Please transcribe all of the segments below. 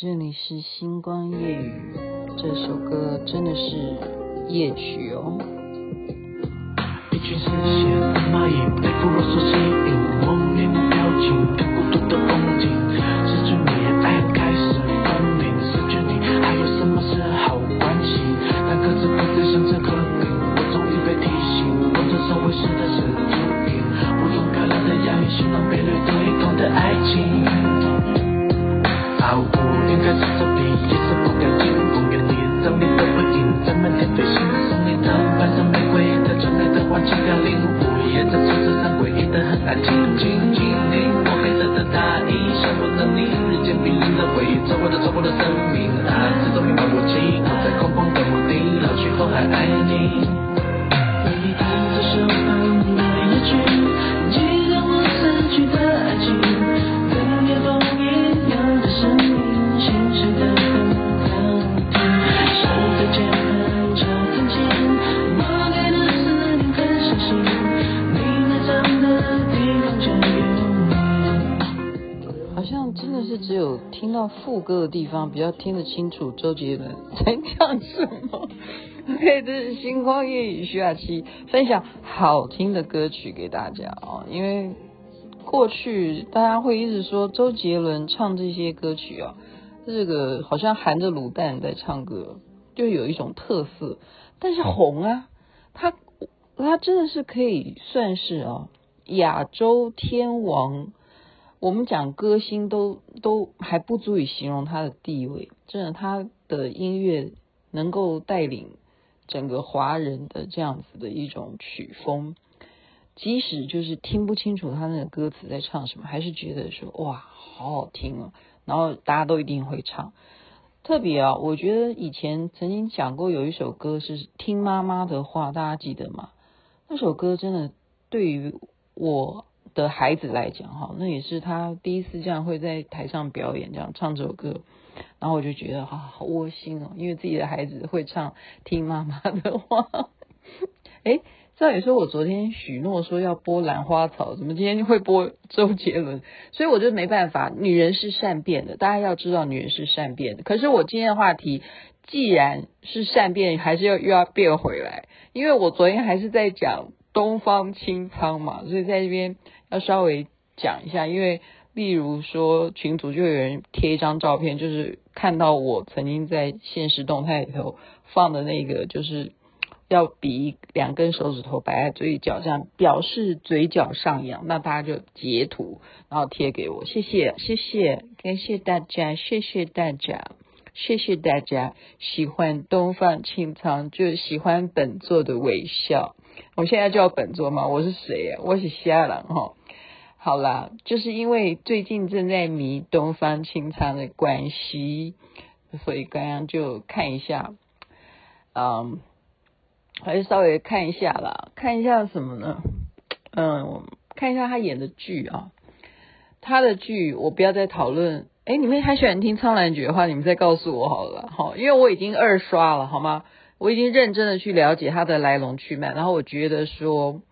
这里是星光夜雨，这首歌真的是夜曲哦。一群视线的蚂蚁被腐肉所吸引，我面无表情，看孤独的风景。安静，静静听我黑色的大衣，想不能你日渐冰冷的回忆，走过的走过的生命，啊，自动明白我记，我在空旷的墓地，老去后还爱你。为你弹奏手旁的夜曲，只有听到副歌的地方比较听得清楚，周杰伦在讲什么。OK，这是星光夜雨徐雅琪分享好听的歌曲给大家哦。因为过去大家会一直说周杰伦唱这些歌曲啊，这个好像含着卤蛋在唱歌，就有一种特色。但是红啊，他他真的是可以算是啊亚洲天王。我们讲歌星都都还不足以形容他的地位，真的，他的音乐能够带领整个华人的这样子的一种曲风，即使就是听不清楚他那个歌词在唱什么，还是觉得说哇，好好听哦，然后大家都一定会唱。特别啊，我觉得以前曾经讲过有一首歌是《听妈妈的话》，大家记得吗？那首歌真的对于我。的孩子来讲哈，那也是他第一次这样会在台上表演，这样唱这首歌，然后我就觉得啊好窝心哦，因为自己的孩子会唱听妈妈的话。哎，照理说我昨天许诺说要播兰花草，怎么今天就会播周杰伦？所以我就没办法，女人是善变的，大家要知道女人是善变的。可是我今天的话题既然是善变，还是要又要变回来，因为我昨天还是在讲东方青苍嘛，所以在这边。要稍微讲一下，因为例如说群组就有人贴一张照片，就是看到我曾经在现实动态里头放的那个，就是要比两根手指头摆在嘴角，这样表示嘴角上扬。那大家就截图，然后贴给我，谢谢谢谢，感谢大家，谢谢大家，谢谢大家喜欢东方青苍，就喜欢本座的微笑。我现在叫本座吗？我是谁呀？我是虾郎哈。好啦，就是因为最近正在迷东方青苍的关系，所以刚刚就看一下，嗯，还是稍微看一下啦，看一下什么呢？嗯，看一下他演的剧啊，他的剧我不要再讨论。哎，你们还喜欢听苍兰诀的话，你们再告诉我好了，好，因为我已经二刷了，好吗？我已经认真的去了解他的来龙去脉，然后我觉得说。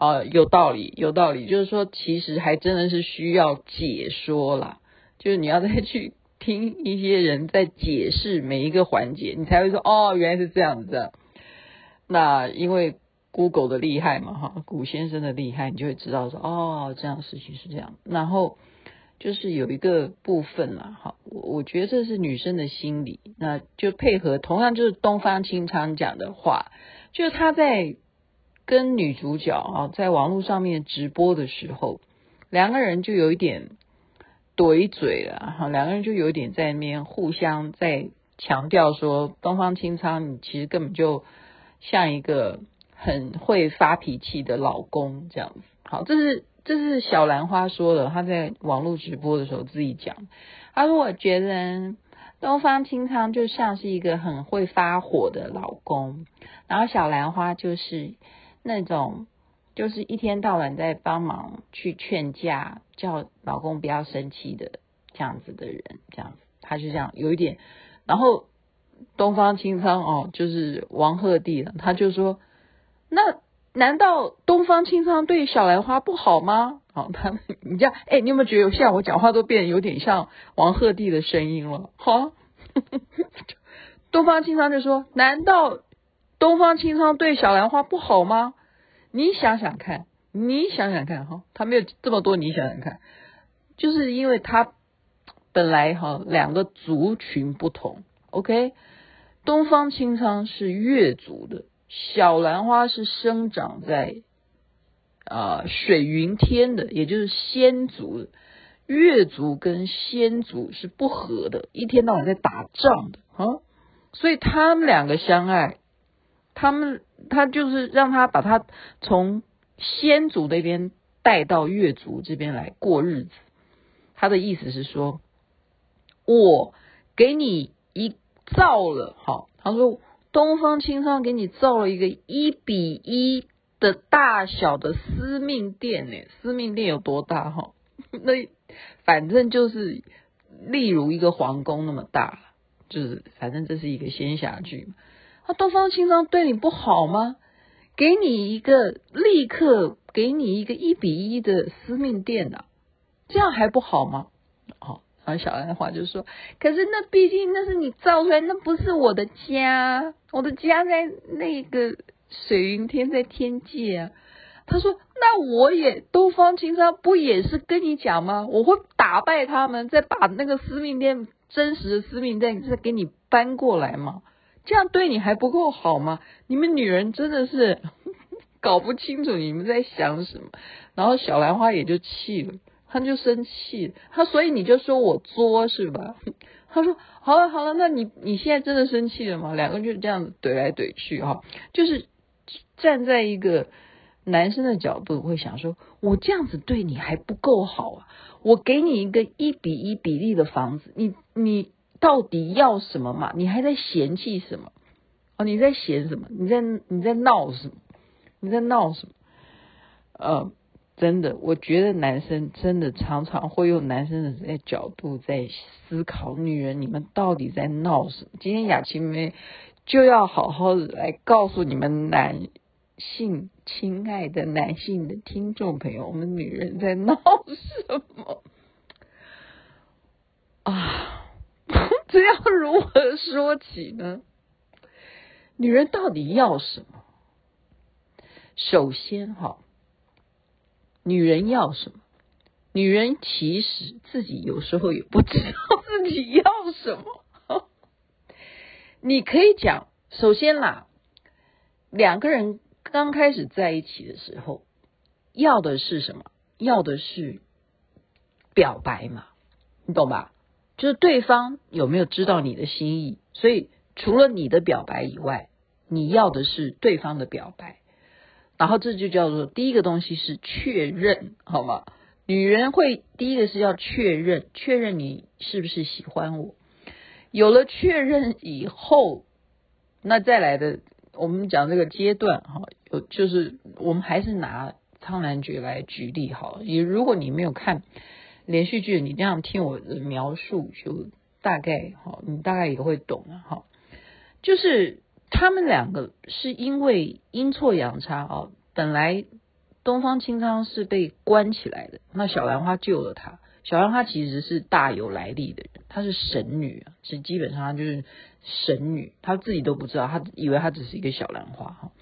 啊、有道理，有道理，就是说，其实还真的是需要解说啦，就是你要再去听一些人在解释每一个环节，你才会说，哦，原来是这样子。那因为 Google 的厉害嘛，哈，古先生的厉害，你就会知道说，哦，这样的事情是这样。然后就是有一个部分啦，哈，我我觉得这是女生的心理，那就配合同样就是东方青苍讲的话，就是他在。跟女主角啊，在网络上面直播的时候，两个人就有一点怼嘴了哈，两个人就有一点在那边互相在强调说，东方青苍你其实根本就像一个很会发脾气的老公这样子。好，这是这是小兰花说的，她在网络直播的时候自己讲，她说我觉得东方青苍就像是一个很会发火的老公，然后小兰花就是。那种就是一天到晚在帮忙去劝架，叫老公不要生气的这样子的人，这样子他就这样有一点，然后东方青苍哦，就是王鹤棣，他就说，那 难道东方青苍对小兰花不好吗？好，他你这样，哎，你有没有觉得现在我讲话都变得有点像王鹤棣的声音了？哈，东方青苍就说：难道东方青苍对小兰花不好吗？你想想看，你想想看，哈，他没有这么多，你想想看，就是因为他本来哈两个族群不同，OK，东方青苍是月族的。小兰花是生长在啊、水云天的，也就是仙族的。月族跟仙族是不合的，一天到晚在打仗的啊，所以他们两个相爱，他们他就是让他把他从先族那边带到月族这边来过日子。他的意思是说，我给你一造了，好，他说。东方青苍给你造了一个一比一的大小的司命殿呢，司命殿有多大哈？那反正就是例如一个皇宫那么大，就是反正这是一个仙侠剧嘛。那东方青苍对你不好吗？给你一个立刻给你一个一比一的司命殿啊，这样还不好吗？好。然后小兰花就说：“可是那毕竟那是你造出来，那不是我的家，我的家在那个水云天，在天界啊。”他说：“那我也东方青苍不也是跟你讲吗？我会打败他们，再把那个司命殿真实的司命殿再给你搬过来吗？这样对你还不够好吗？你们女人真的是 搞不清楚你们在想什么。”然后小兰花也就气了。他就生气，他所以你就说我作是吧？他说好了好了，那你你现在真的生气了吗？两个人就这样怼来怼去哈，就是站在一个男生的角度会想说，我这样子对你还不够好啊！我给你一个一比一比例的房子，你你到底要什么嘛？你还在嫌弃什么？哦，你在嫌什么？你在你在闹什么？你在闹什么？呃。真的，我觉得男生真的常常会用男生的角度在思考女人，你们到底在闹什么？今天雅琪妹就要好好的来告诉你们男性，亲爱的男性的听众朋友，我们女人在闹什么啊？这要如何说起呢？女人到底要什么？首先，哈。女人要什么？女人其实自己有时候也不知道自己要什么。你可以讲，首先啦，两个人刚开始在一起的时候，要的是什么？要的是表白嘛，你懂吧？就是对方有没有知道你的心意。所以除了你的表白以外，你要的是对方的表白。然后这就叫做第一个东西是确认，好吗？女人会第一个是要确认，确认你是不是喜欢我。有了确认以后，那再来的我们讲这个阶段，哈，有就是我们还是拿苍兰诀来举例好了。也如果你没有看连续剧，你这样听我的描述，就大概哈，你大概也会懂了哈，就是。他们两个是因为阴错阳差啊，本来东方青苍是被关起来的，那小兰花救了他。小兰花其实是大有来历的人，她是神女啊，是基本上她就是神女，她自己都不知道，她以为她只是一个小兰花哈。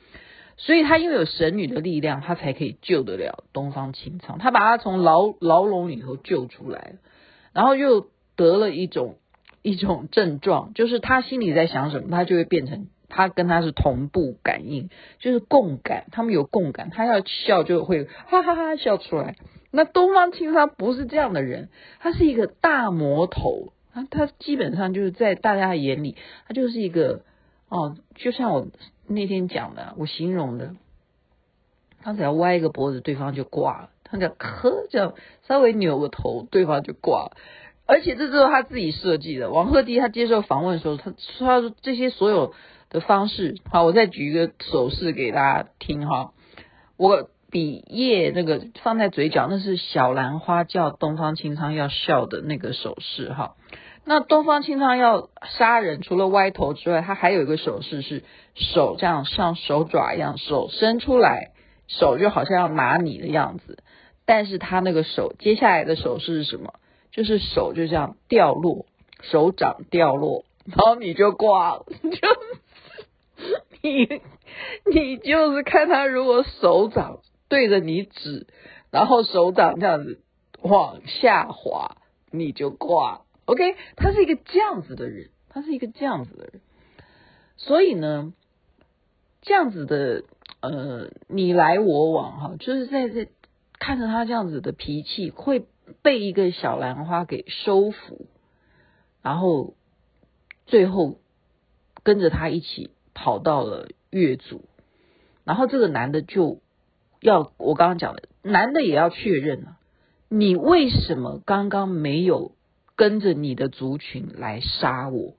所以他因为有神女的力量，他才可以救得了东方青苍。他把他从牢牢笼里头救出来，然后又得了一种一种症状，就是他心里在想什么，他就会变成。他跟他是同步感应，就是共感，他们有共感。他要笑就会哈哈哈笑出来。那东方青苍不是这样的人，他是一个大魔头。他他基本上就是在大家的眼里，他就是一个哦，就像我那天讲的，我形容的，他只要歪一个脖子，对方就挂了；他只要咳，这样稍微扭个头，对方就挂了。而且这都是他自己设计的。王鹤棣他接受访问的时候，他说他说这些所有。的方式，好，我再举一个手势给大家听哈。我比叶那个放在嘴角，那是小兰花叫东方青苍要笑的那个手势哈。那东方青苍要杀人，除了歪头之外，他还有一个手势是手这样像手爪一样，手伸出来，手就好像要拿你的样子，但是他那个手接下来的手势是什么？就是手就这样掉落，手掌掉落，然后你就挂了，就 你你就是看他如果手掌对着你指，然后手掌这样子往下滑，你就挂。OK，他是一个这样子的人，他是一个这样子的人，所以呢，这样子的。呃，你来我往哈，就是在这看着他这样子的脾气，会被一个小兰花给收服，然后最后跟着他一起跑到了月族，然后这个男的就要我刚刚讲的，男的也要确认了，你为什么刚刚没有跟着你的族群来杀我，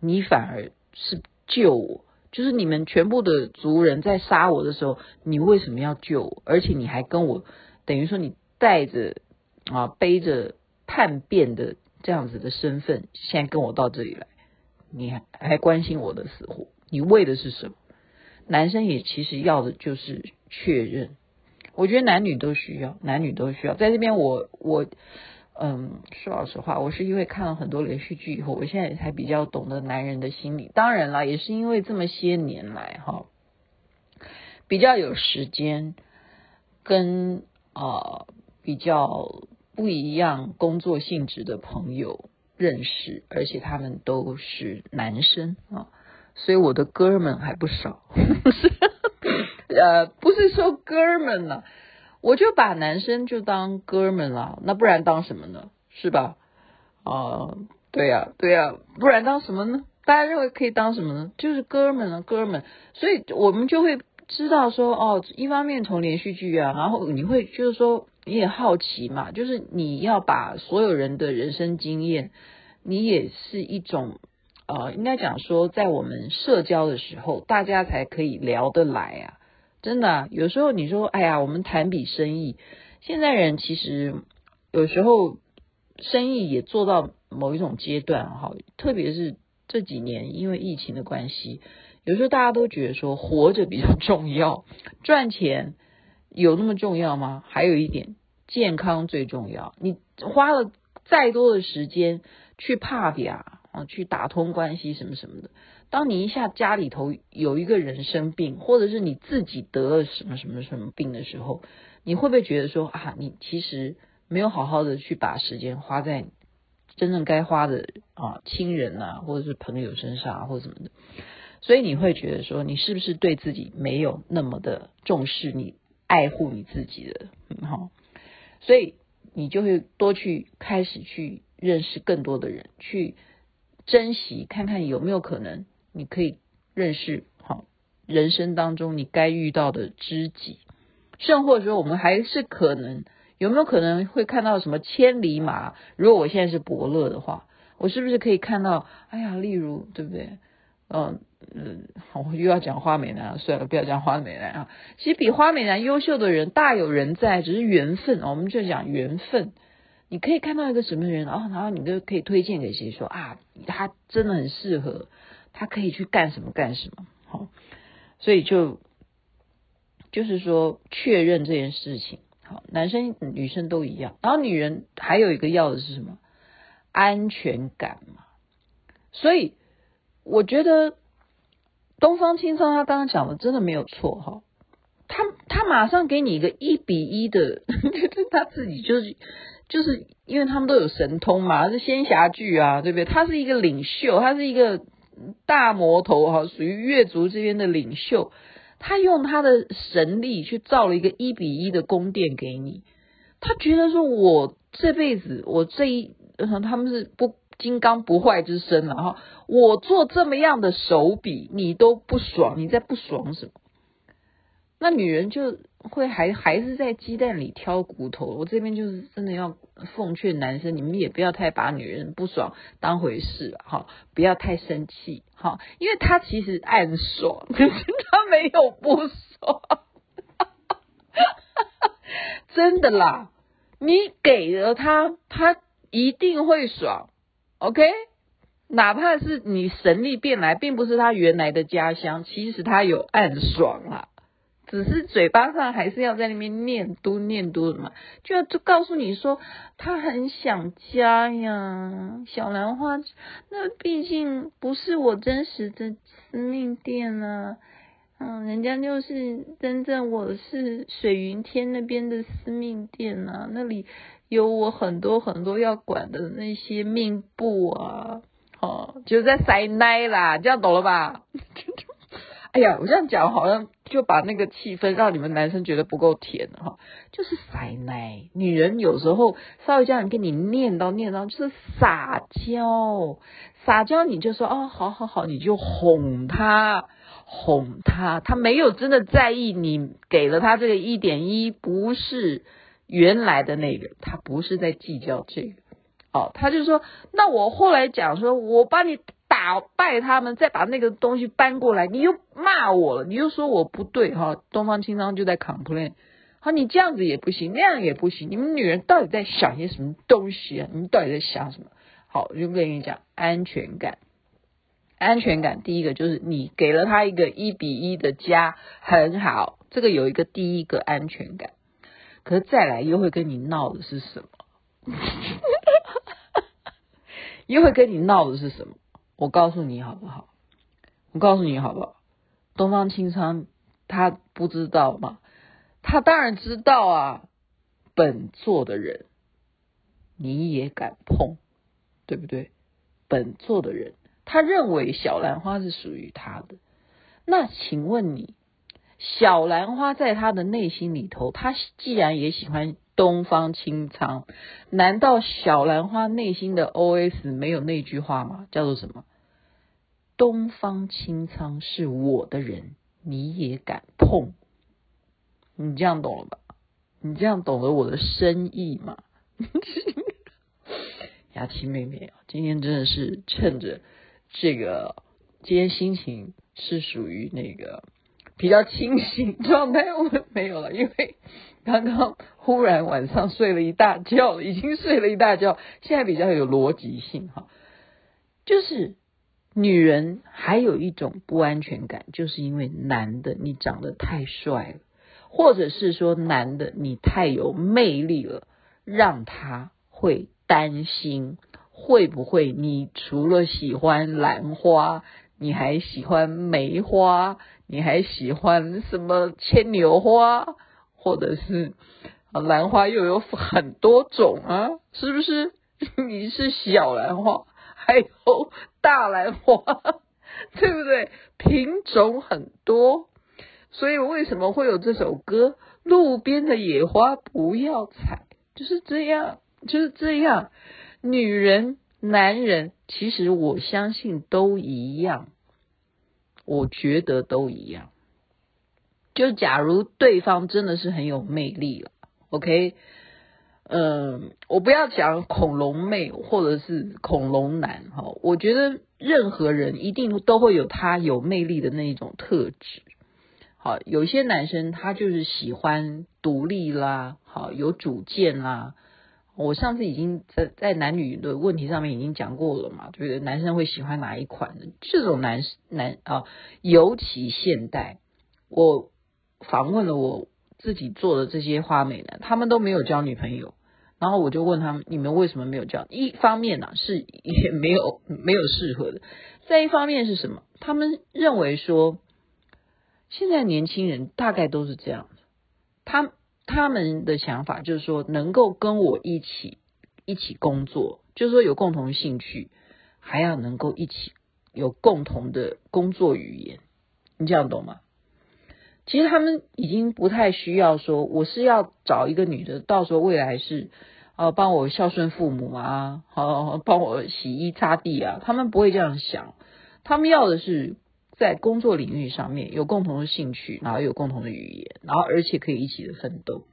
你反而是救我？就是你们全部的族人在杀我的时候，你为什么要救我？而且你还跟我，等于说你带着啊背着叛变的这样子的身份，现在跟我到这里来，你还还关心我的死活？你为的是什么？男生也其实要的就是确认，我觉得男女都需要，男女都需要。在这边我，我我。嗯，说老实话，我是因为看了很多连续剧以后，我现在才比较懂得男人的心理。当然啦，也是因为这么些年来哈，比较有时间跟啊、比较不一样工作性质的朋友认识，而且他们都是男生啊，所以我的哥们还不少。呃，不是说哥们呢。我就把男生就当哥们了，那不然当什么呢？是吧？啊、对呀、对呀、不然当什么呢？大家认为可以当什么呢？就是哥们啊，哥们。所以我们就会知道说，哦，一方面从连续剧啊，然后你会就是说你也好奇嘛，就是你要把所有人的人生经验，你也是一种呃，应该讲说，在我们社交的时候，大家才可以聊得来啊。真的，有时候你说，哎呀，我们谈笔生意。现在人其实有时候生意也做到某一种阶段哈，特别是这几年因为疫情的关系，有时候大家都觉得说活着比较 重要，赚钱有那么重要吗？还有一点，健康最重要。你花了再多的时间去怕比啊，去打通关系什么什么的。当你一下家里头有一个人生病，或者是你自己得了什么什么什么病的时候，你会不会觉得说啊，你其实没有好好的去把时间花在真正该花的啊亲人啊，或者是朋友身上啊，或者什么的？所以你会觉得说，你是不是对自己没有那么的重视，你爱护你自己的？好，所以你就会多去开始去认识更多的人，去珍惜，看看有没有可能。你可以认识好人生当中你该遇到的知己，甚或者说我们还是可能有没有可能会看到什么千里马？如果我现在是伯乐的话，我是不是可以看到？哎呀，例如对不对？嗯嗯，我又要讲花美男，算了，不要讲花美男啊。其实比花美男优秀的人大有人在，只是缘分。我们就讲缘分，你可以看到一个什么人啊，然后你都可以推荐给谁说啊，他真的很适合。他可以去干什么干什么，好，所以就就是说确认这件事情，好，男生女生都一样，然后女人还有一个要的是什么？安全感嘛。所以我觉得东方青苍他刚刚讲的真的没有错哈，他他马上给你一个一比一的，他自己就是就是因为他们都有神通嘛，是仙侠剧啊，对不对？他是一个领袖，他是一个。大魔头哈，属于月族这边的领袖，他用他的神力去造了一个一比一的宫殿给你。他觉得说，我这辈子我这一，他们是不金刚不坏之身了哈。我做这么样的手笔，你都不爽，你在不爽什么？那女人就会还还是在鸡蛋里挑骨头。我这边就是真的要奉劝男生，你们也不要太把女人不爽当回事哈，不要太生气哈，因为他其实暗爽，可是他没有不爽，真的啦，你给了他，他一定会爽，OK？哪怕是你神力变来，并不是他原来的家乡，其实他有暗爽啦。只是嘴巴上还是要在那边念嘟念嘟的嘛，就要就告诉你说他很想家呀，小兰花，那毕竟不是我真实的私密店啊，嗯，人家就是真正我是水云天那边的私密店啊，那里有我很多很多要管的那些命簿啊，哦，就在塞奶啦，这样懂了吧？哎呀，我这样讲好像就把那个气氛让你们男生觉得不够甜哈，就是撒奶。女人有时候稍微这样跟你念叨念叨，就是撒娇，撒娇你就说哦，好好好，你就哄她，哄她，她没有真的在意你给了她这个一点一，不是原来的那个，她不是在计较这个，哦，她就说，那我后来讲说，我帮你。打败他们，再把那个东西搬过来，你又骂我了，你又说我不对哈。东方青苍就在 complain，好，你这样子也不行，那样也不行，你们女人到底在想些什么东西啊？你们到底在想什么？好，我就跟你讲，安全感，安全感，第一个就是你给了他一个一比一的家，很好，这个有一个第一个安全感。可是再来又会跟你闹的是什么？又会跟你闹的是什么？我告诉你好不好？我告诉你好不好？东方青苍他不知道吗？他当然知道啊！本座的人你也敢碰，对不对？本座的人他认为小兰花是属于他的，那请问你，小兰花在他的内心里头，他既然也喜欢东方青苍，难道小兰花内心的 OS 没有那句话吗？叫做什么？东方青苍是我的人，你也敢碰？你这样懂了吧？你这样懂得我的深意吗？雅琪妹妹啊，今天真的是趁着这个，今天心情是属于那个比较清醒状态，我们没有了，因为刚刚忽然晚上睡了一大觉，已经睡了一大觉，现在比较有逻辑性哈，就是。女人还有一种不安全感，就是因为男的你长得太帅了，或者是说男的你太有魅力了，让他会担心会不会你除了喜欢兰花，你还喜欢梅花，你还喜欢什么牵牛花，或者是兰花又有很多种啊，是不是？你是小兰花。还有大兰花，对不对？品种很多，所以为什么会有这首歌？路边的野花不要采，就是这样，就是这样。女人、男人，其实我相信都一样，我觉得都一样。就假如对方真的是很有魅力了，OK。嗯，我不要讲恐龙妹或者是恐龙男哈，我觉得任何人一定都会有他有魅力的那一种特质。好，有些男生他就是喜欢独立啦，好有主见啦。我上次已经在在男女的问题上面已经讲过了嘛，就是？男生会喜欢哪一款的？这种男男啊，尤其现代，我访问了我自己做的这些花美男，他们都没有交女朋友。然后我就问他们：“你们为什么没有交？一方面呢、啊、是也没有没有适合的，再一方面是什么？他们认为说，现在年轻人大概都是这样，他他们的想法就是说，能够跟我一起一起工作，就是说有共同兴趣，还要能够一起有共同的工作语言，你这样懂吗？”其实他们已经不太需要说，我是要找一个女的，到时候未来是呃帮我孝顺父母啊，好帮我洗衣擦地啊，他们不会这样想，他们要的是在工作领域上面有共同的兴趣，然后有共同的语言，然后而且可以一起的奋斗，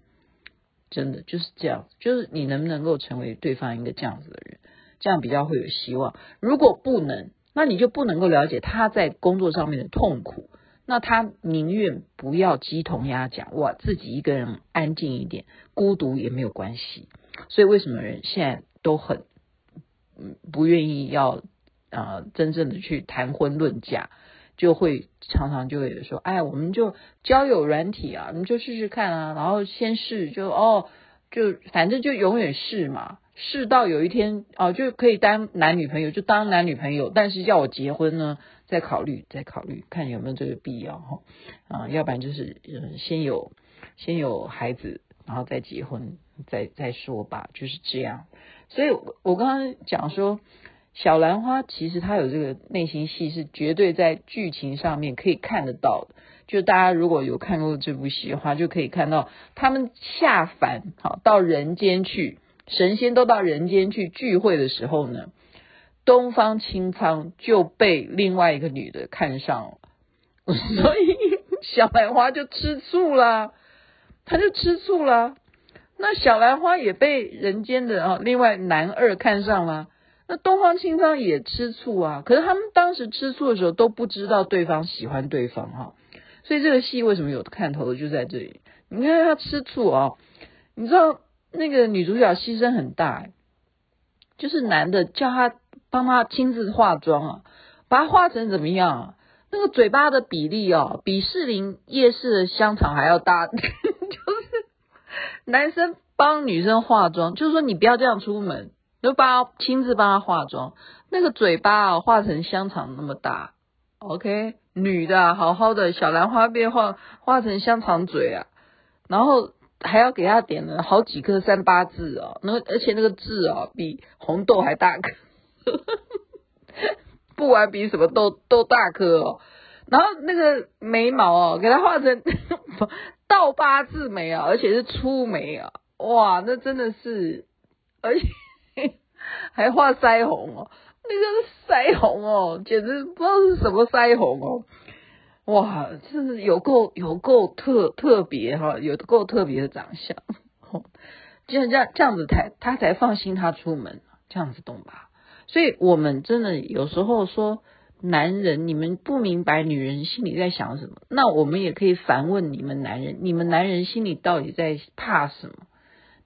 真的就是这样，就是你能不能够成为对方一个这样子的人，这样比较会有希望。如果不能，那你就不能够了解他在工作上面的痛苦。那他宁愿不要鸡同鸭讲，哇，自己一个人安静一点，孤独也没有关系。所以为什么人现在都很嗯不愿意要啊、真正的去谈婚论嫁？就会常常就会说，哎，我们就交友软体啊，你就试试看啊，然后先试就哦，就反正就永远试嘛，试到有一天哦就可以当男女朋友，就当男女朋友，但是要我结婚呢，再考虑再考虑，看有没有这个必要哈啊，要不然就是嗯先有先有孩子，然后再结婚再再说吧，就是这样。所以我刚刚讲说。小兰花其实她有这个内心戏，是绝对在剧情上面可以看得到的。就大家如果有看过这部戏的话，就可以看到他们下凡好到人间去，神仙都到人间去聚会的时候呢，东方青苍就被另外一个女的看上了，所以小兰花就吃醋了，她就吃醋了。那小兰花也被人间的啊另外男二看上了。那东方青苍也吃醋啊，可是他们当时吃醋的时候都不知道对方喜欢对方哈，所以这个戏为什么有看头的就在这里。你看他吃醋啊，你知道那个女主角牺牲很大，就是男的叫他帮他亲自化妆啊，把他化成怎么样啊？那个嘴巴的比例哦，比士林夜市的香肠还要大，就是男生帮女生化妆，就是说你不要这样出门。就帮亲自帮他化妆，那个嘴巴啊画成香肠那么大，OK，女的好好的小兰花变化画成香肠嘴啊，然后还要给他点了好几颗三八痣哦，那而且那个痣哦比红豆还大颗，不管比什么都都大颗哦，然后那个眉毛哦给他画成 倒八字眉啊，而且是粗眉啊，哇，那真的是，而且。还画腮红哦，那个腮红哦，简直不知道是什么腮红哦，哇，真是有够有够特特别哈，有够特别的长相，这样这样这样子才他才放心他出门，这样子懂吧？所以我们真的有时候说，男人你们不明白女人心里在想什么，那我们也可以反问你们男人，你们男人心里到底在怕什么？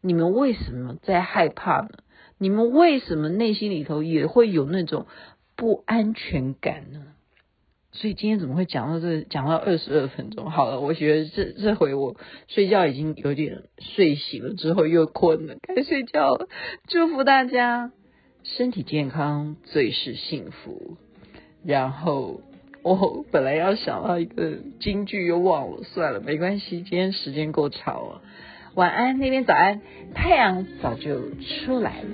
你们为什么在害怕呢？你们为什么内心里头也会有那种不安全感呢？所以今天怎么会讲到这？讲到二十二分钟，好了，我觉得这这回我睡觉已经有点睡醒了，之后又困了，该睡觉了。祝福大家身体健康，最是幸福。然后我本来要想到一个金句，又忘了，算了，没关系，今天时间够长了。晚安，那边早安，太阳早就出来了。